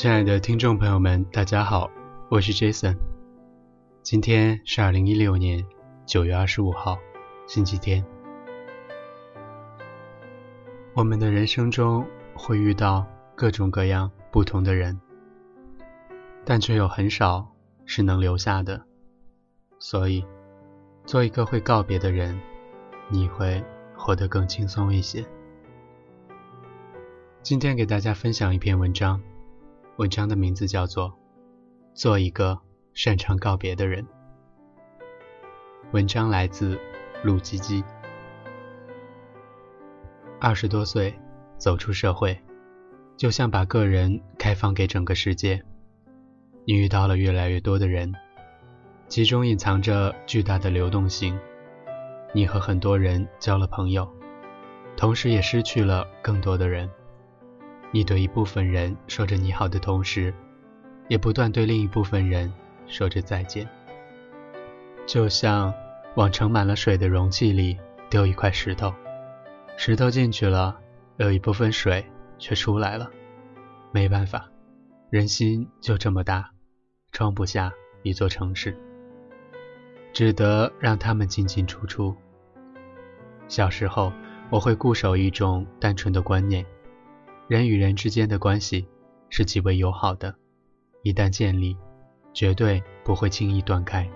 亲爱的听众朋友们，大家好，我是 Jason。今天是二零一六年九月二十五号，星期天。我们的人生中会遇到各种各样不同的人，但却有很少是能留下的。所以，做一个会告别的人，你会活得更轻松一些。今天给大家分享一篇文章，文章的名字叫做《做一个擅长告别的人》。文章来自陆基基。二十多岁走出社会，就像把个人开放给整个世界。你遇到了越来越多的人，其中隐藏着巨大的流动性。你和很多人交了朋友，同时也失去了更多的人。你对一部分人说着你好的同时，也不断对另一部分人说着再见。就像往盛满了水的容器里丢一块石头，石头进去了，有一部分水却出来了。没办法，人心就这么大，装不下一座城市，只得让他们进进出出。小时候，我会固守一种单纯的观念。人与人之间的关系是极为友好的，一旦建立，绝对不会轻易断开，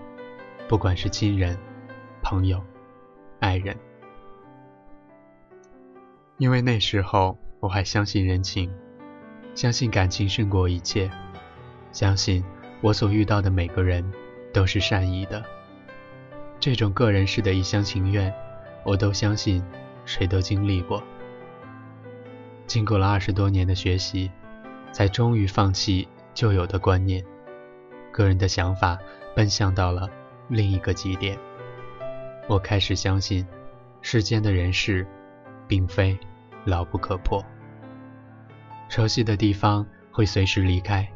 不管是亲人、朋友、爱人。因为那时候我还相信人情，相信感情胜过一切，相信我所遇到的每个人都是善意的。这种个人式的一厢情愿，我都相信，谁都经历过。经过了二十多年的学习，才终于放弃旧有的观念，个人的想法奔向到了另一个极点。我开始相信，世间的人事，并非牢不可破。熟悉的地方会随时离开，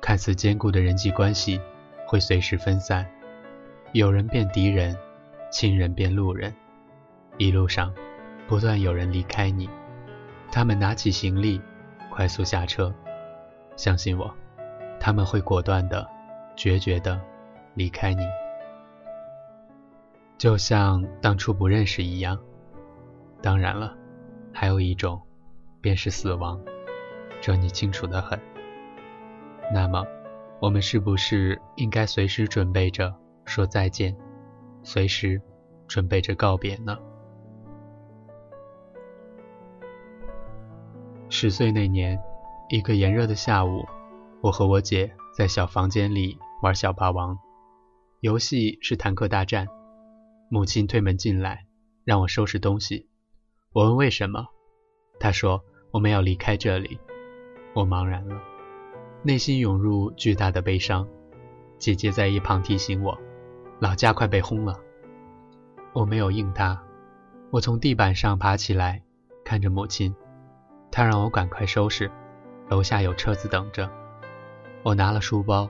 看似坚固的人际关系会随时分散，有人变敌人，亲人变路人，一路上不断有人离开你。他们拿起行李，快速下车。相信我，他们会果断的、决绝的离开你，就像当初不认识一样。当然了，还有一种，便是死亡，这你清楚的很。那么，我们是不是应该随时准备着说再见，随时准备着告别呢？十岁那年，一个炎热的下午，我和我姐在小房间里玩小霸王，游戏是坦克大战。母亲推门进来，让我收拾东西。我问为什么，她说我们要离开这里。我茫然了，内心涌入巨大的悲伤。姐姐在一旁提醒我，老家快被轰了。我没有应她，我从地板上爬起来，看着母亲。他让我赶快收拾，楼下有车子等着。我拿了书包，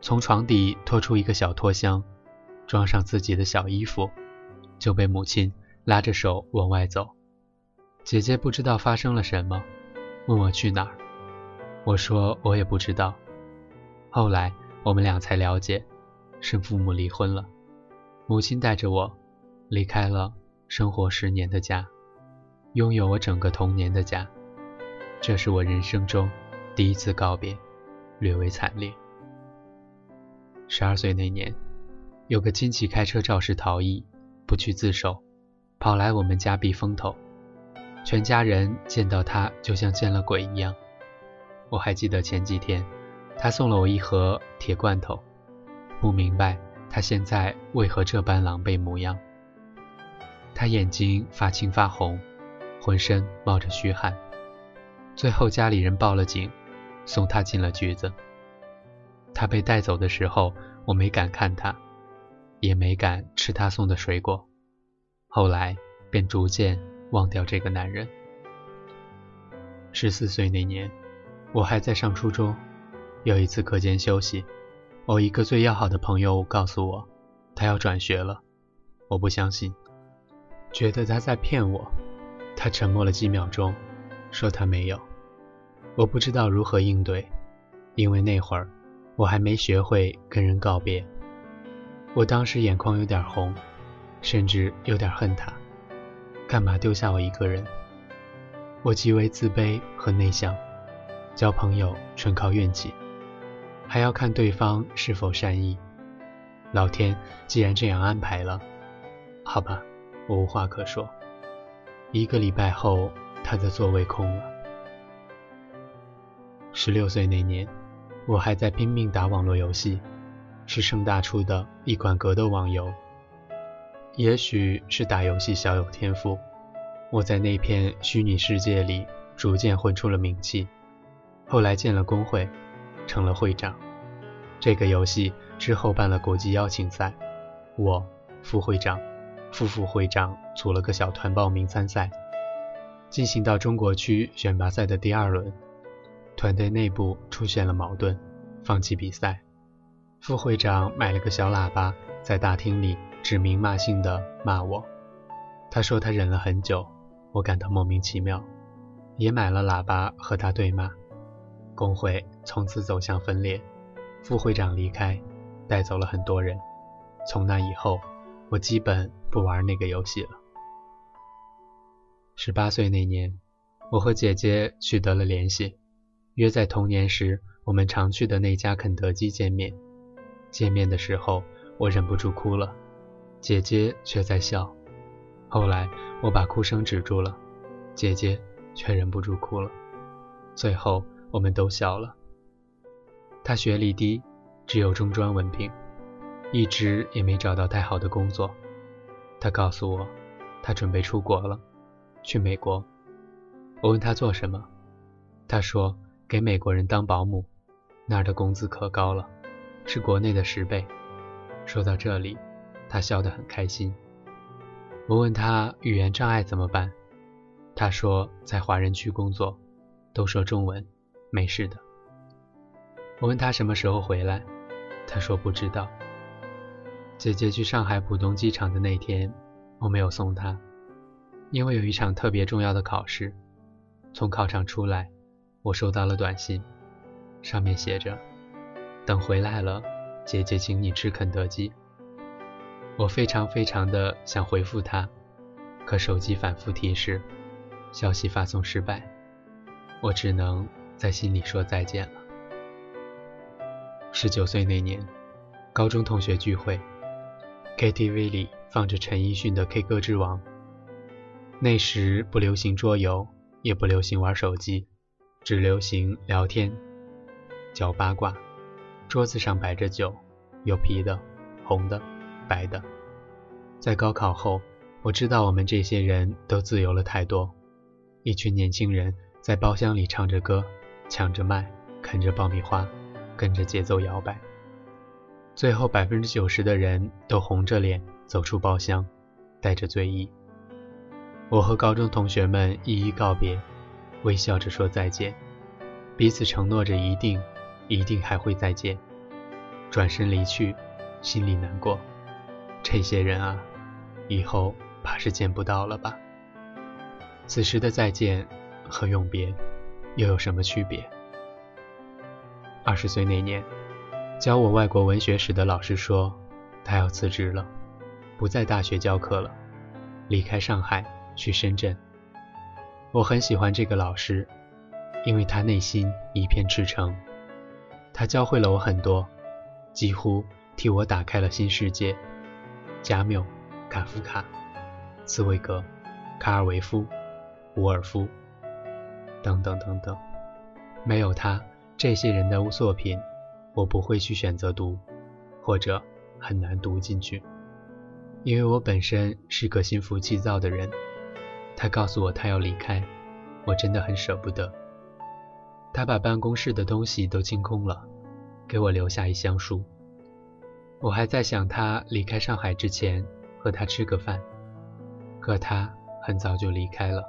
从床底拖出一个小拖箱，装上自己的小衣服，就被母亲拉着手往外走。姐姐不知道发生了什么，问我去哪儿。我说我也不知道。后来我们俩才了解，是父母离婚了，母亲带着我离开了生活十年的家，拥有我整个童年的家。这是我人生中第一次告别，略微惨烈。十二岁那年，有个亲戚开车肇事逃逸，不去自首，跑来我们家避风头。全家人见到他就像见了鬼一样。我还记得前几天，他送了我一盒铁罐头，不明白他现在为何这般狼狈模样。他眼睛发青发红，浑身冒着虚汗。最后，家里人报了警，送他进了局子。他被带走的时候，我没敢看他，也没敢吃他送的水果。后来便逐渐忘掉这个男人。十四岁那年，我还在上初中。有一次课间休息，我一个最要好的朋友告诉我，他要转学了。我不相信，觉得他在骗我。他沉默了几秒钟。说他没有，我不知道如何应对，因为那会儿我还没学会跟人告别。我当时眼眶有点红，甚至有点恨他，干嘛丢下我一个人？我极为自卑和内向，交朋友纯靠运气，还要看对方是否善意。老天既然这样安排了，好吧，我无话可说。一个礼拜后，他的座位空了。十六岁那年，我还在拼命打网络游戏，是盛大出的一款格斗网游。也许是打游戏小有天赋，我在那片虚拟世界里逐渐混出了名气。后来建了工会，成了会长。这个游戏之后办了国际邀请赛，我、副会长、副副会长组了个小团报名参赛，进行到中国区选拔赛的第二轮。团队内部出现了矛盾，放弃比赛。副会长买了个小喇叭，在大厅里指名骂姓地骂我。他说他忍了很久，我感到莫名其妙，也买了喇叭和他对骂。工会从此走向分裂，副会长离开，带走了很多人。从那以后，我基本不玩那个游戏了。十八岁那年，我和姐姐取得了联系。约在童年时我们常去的那家肯德基见面。见面的时候，我忍不住哭了，姐姐却在笑。后来我把哭声止住了，姐姐却忍不住哭了。最后我们都笑了。她学历低，只有中专文凭，一直也没找到太好的工作。她告诉我，她准备出国了，去美国。我问他做什么，他说。给美国人当保姆，那儿的工资可高了，是国内的十倍。说到这里，他笑得很开心。我问他语言障碍怎么办，他说在华人区工作，都说中文，没事的。我问他什么时候回来，他说不知道。姐姐去上海浦东机场的那天，我没有送她，因为有一场特别重要的考试。从考场出来。我收到了短信，上面写着：“等回来了，姐姐请你吃肯德基。”我非常非常的想回复他，可手机反复提示消息发送失败，我只能在心里说再见了。十九岁那年，高中同学聚会，KTV 里放着陈奕迅的《K 歌之王》。那时不流行桌游，也不流行玩手机。只流行聊天、嚼八卦。桌子上摆着酒，有啤的、红的、白的。在高考后，我知道我们这些人都自由了太多。一群年轻人在包厢里唱着歌，抢着麦，啃着爆米花，跟着节奏摇摆。最后，百分之九十的人都红着脸走出包厢，带着醉意。我和高中同学们一一告别。微笑着说再见，彼此承诺着一定、一定还会再见。转身离去，心里难过。这些人啊，以后怕是见不到了吧？此时的再见和永别又有什么区别？二十岁那年，教我外国文学史的老师说，他要辞职了，不在大学教课了，离开上海去深圳。我很喜欢这个老师，因为他内心一片赤诚。他教会了我很多，几乎替我打开了新世界。加缪、卡夫卡、茨威格、卡尔维夫、伍尔夫等等等等。没有他，这些人的作品，我不会去选择读，或者很难读进去，因为我本身是个心浮气躁的人。他告诉我他要离开，我真的很舍不得。他把办公室的东西都清空了，给我留下一箱书。我还在想他离开上海之前和他吃个饭，可他很早就离开了。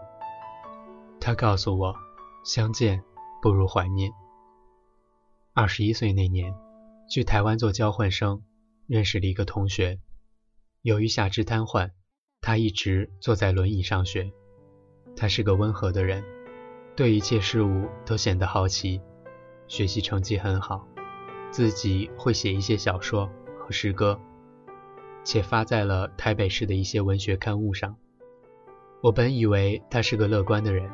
他告诉我，相见不如怀念。二十一岁那年，去台湾做交换生，认识了一个同学，由于下肢瘫痪。他一直坐在轮椅上学。他是个温和的人，对一切事物都显得好奇。学习成绩很好，自己会写一些小说和诗歌，且发在了台北市的一些文学刊物上。我本以为他是个乐观的人，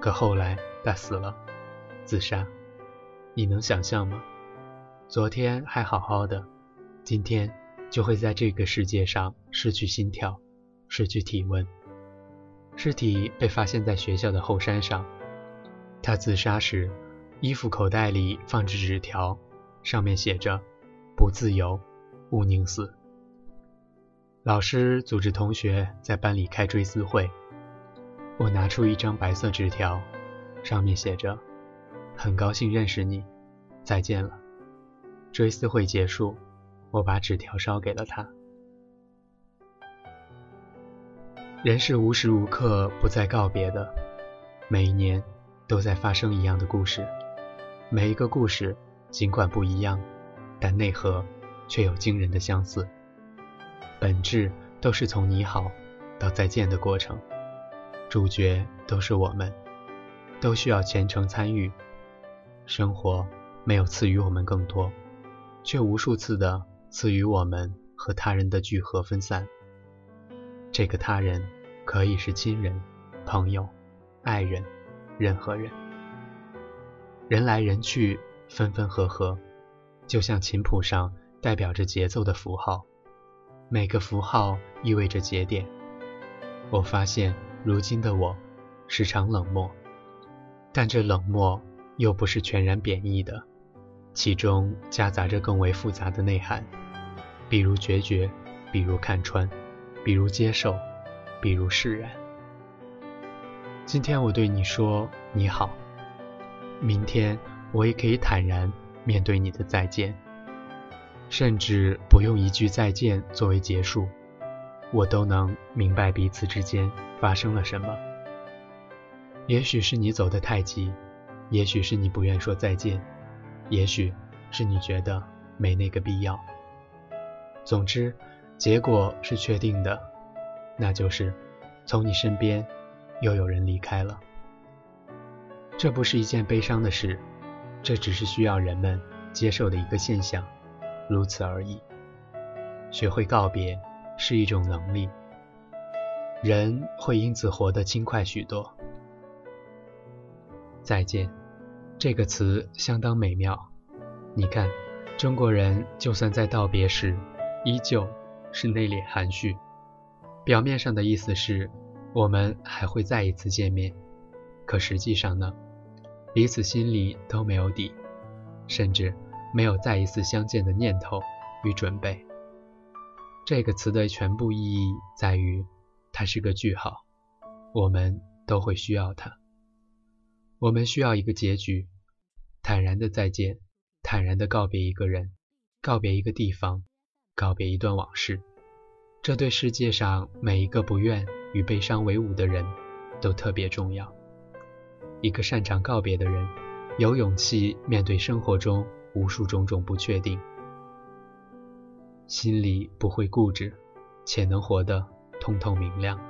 可后来他死了，自杀。你能想象吗？昨天还好好的，今天就会在这个世界上失去心跳，失去体温。尸体被发现在学校的后山上。他自杀时，衣服口袋里放着纸条，上面写着：“不自由，勿宁死。”老师组织同学在班里开追思会。我拿出一张白色纸条，上面写着：“很高兴认识你，再见了。”追思会结束，我把纸条烧给了他。人是无时无刻不在告别的，每一年都在发生一样的故事。每一个故事尽管不一样，但内核却有惊人的相似。本质都是从你好到再见的过程，主角都是我们，都需要虔诚参与。生活没有赐予我们更多，却无数次的赐予我们和他人的聚合分散。这个他人可以是亲人、朋友、爱人，任何人。人来人去，分分合合，就像琴谱上代表着节奏的符号，每个符号意味着节点。我发现，如今的我时常冷漠，但这冷漠又不是全然贬义的，其中夹杂着更为复杂的内涵，比如决绝，比如看穿。比如接受，比如释然。今天我对你说你好，明天我也可以坦然面对你的再见，甚至不用一句再见作为结束，我都能明白彼此之间发生了什么。也许是你走得太急，也许是你不愿说再见，也许是你觉得没那个必要。总之。结果是确定的，那就是从你身边又有人离开了。这不是一件悲伤的事，这只是需要人们接受的一个现象，如此而已。学会告别是一种能力，人会因此活得轻快许多。再见，这个词相当美妙。你看，中国人就算在道别时，依旧。是内敛含蓄，表面上的意思是，我们还会再一次见面，可实际上呢，彼此心里都没有底，甚至没有再一次相见的念头与准备。这个词的全部意义在于，它是个句号，我们都会需要它。我们需要一个结局，坦然的再见，坦然的告别一个人，告别一个地方。告别一段往事，这对世界上每一个不愿与悲伤为伍的人都特别重要。一个擅长告别的人，有勇气面对生活中无数种种不确定，心里不会固执，且能活得通透明亮，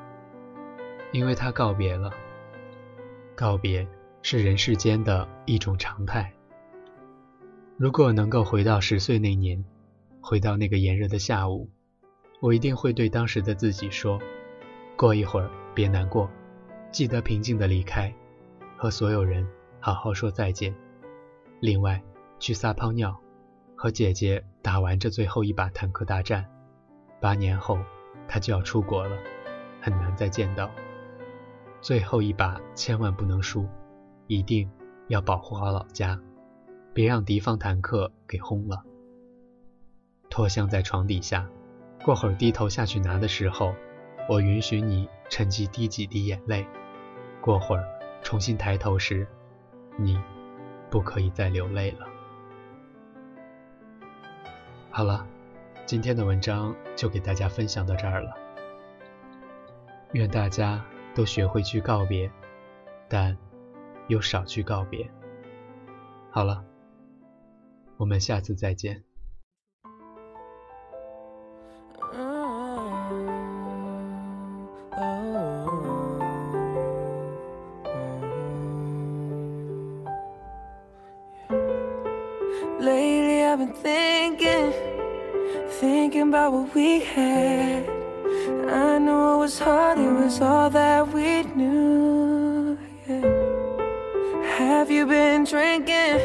因为他告别了。告别是人世间的一种常态。如果能够回到十岁那年。回到那个炎热的下午，我一定会对当时的自己说：“过一会儿别难过，记得平静的离开，和所有人好好说再见。另外，去撒泡尿，和姐姐打完这最后一把坦克大战。八年后，她就要出国了，很难再见到。最后一把千万不能输，一定要保护好老家，别让敌方坦克给轰了。”托箱在床底下，过会儿低头下去拿的时候，我允许你趁机滴几滴眼泪。过会儿重新抬头时，你不可以再流泪了。好了，今天的文章就给大家分享到这儿了。愿大家都学会去告别，但又少去告别。好了，我们下次再见。Had. I know it was hard, it was all that we knew. Yeah. Have you been drinking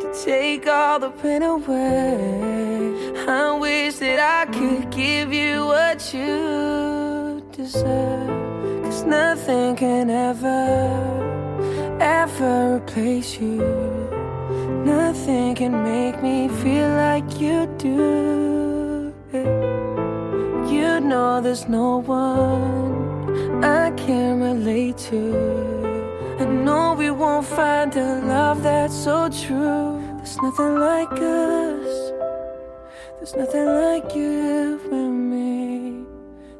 to take all the pain away? I wish that I could give you what you deserve. Cause nothing can ever, ever replace you. Nothing can make me feel like you do. You know there's no one I can relate to. I know we won't find a love that's so true. There's nothing like us. There's nothing like you and me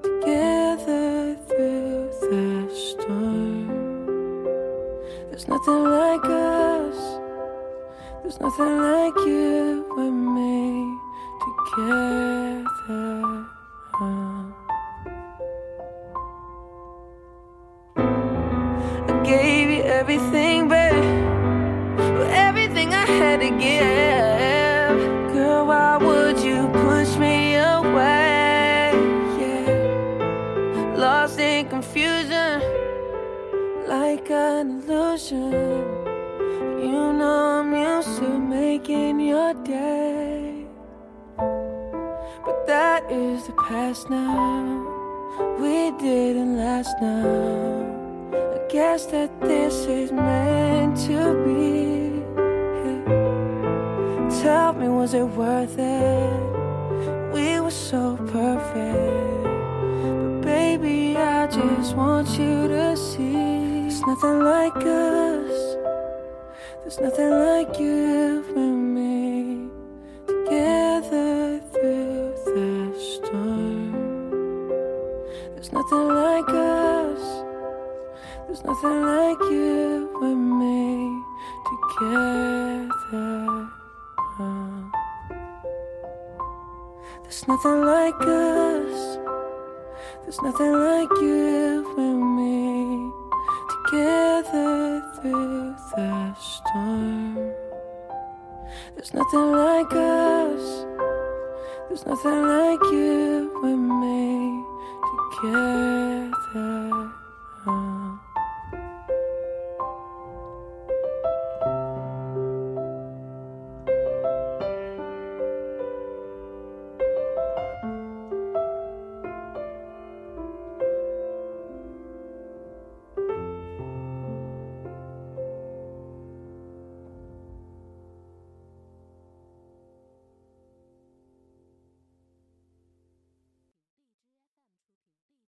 together through the storm. There's nothing like us. There's nothing like you like an illusion. You know I'm used to making your day. But that is the past now. We didn't last now. I guess that this is meant to be. Tell me, was it worth it? We were so perfect. But baby, I just want you to see. There's nothing like us. There's nothing like you and me together through the storm. There's nothing like us. There's nothing like you and me together. There's nothing like us. There's nothing like you and me together through the storm. There's nothing like us. There's nothing like you and me together.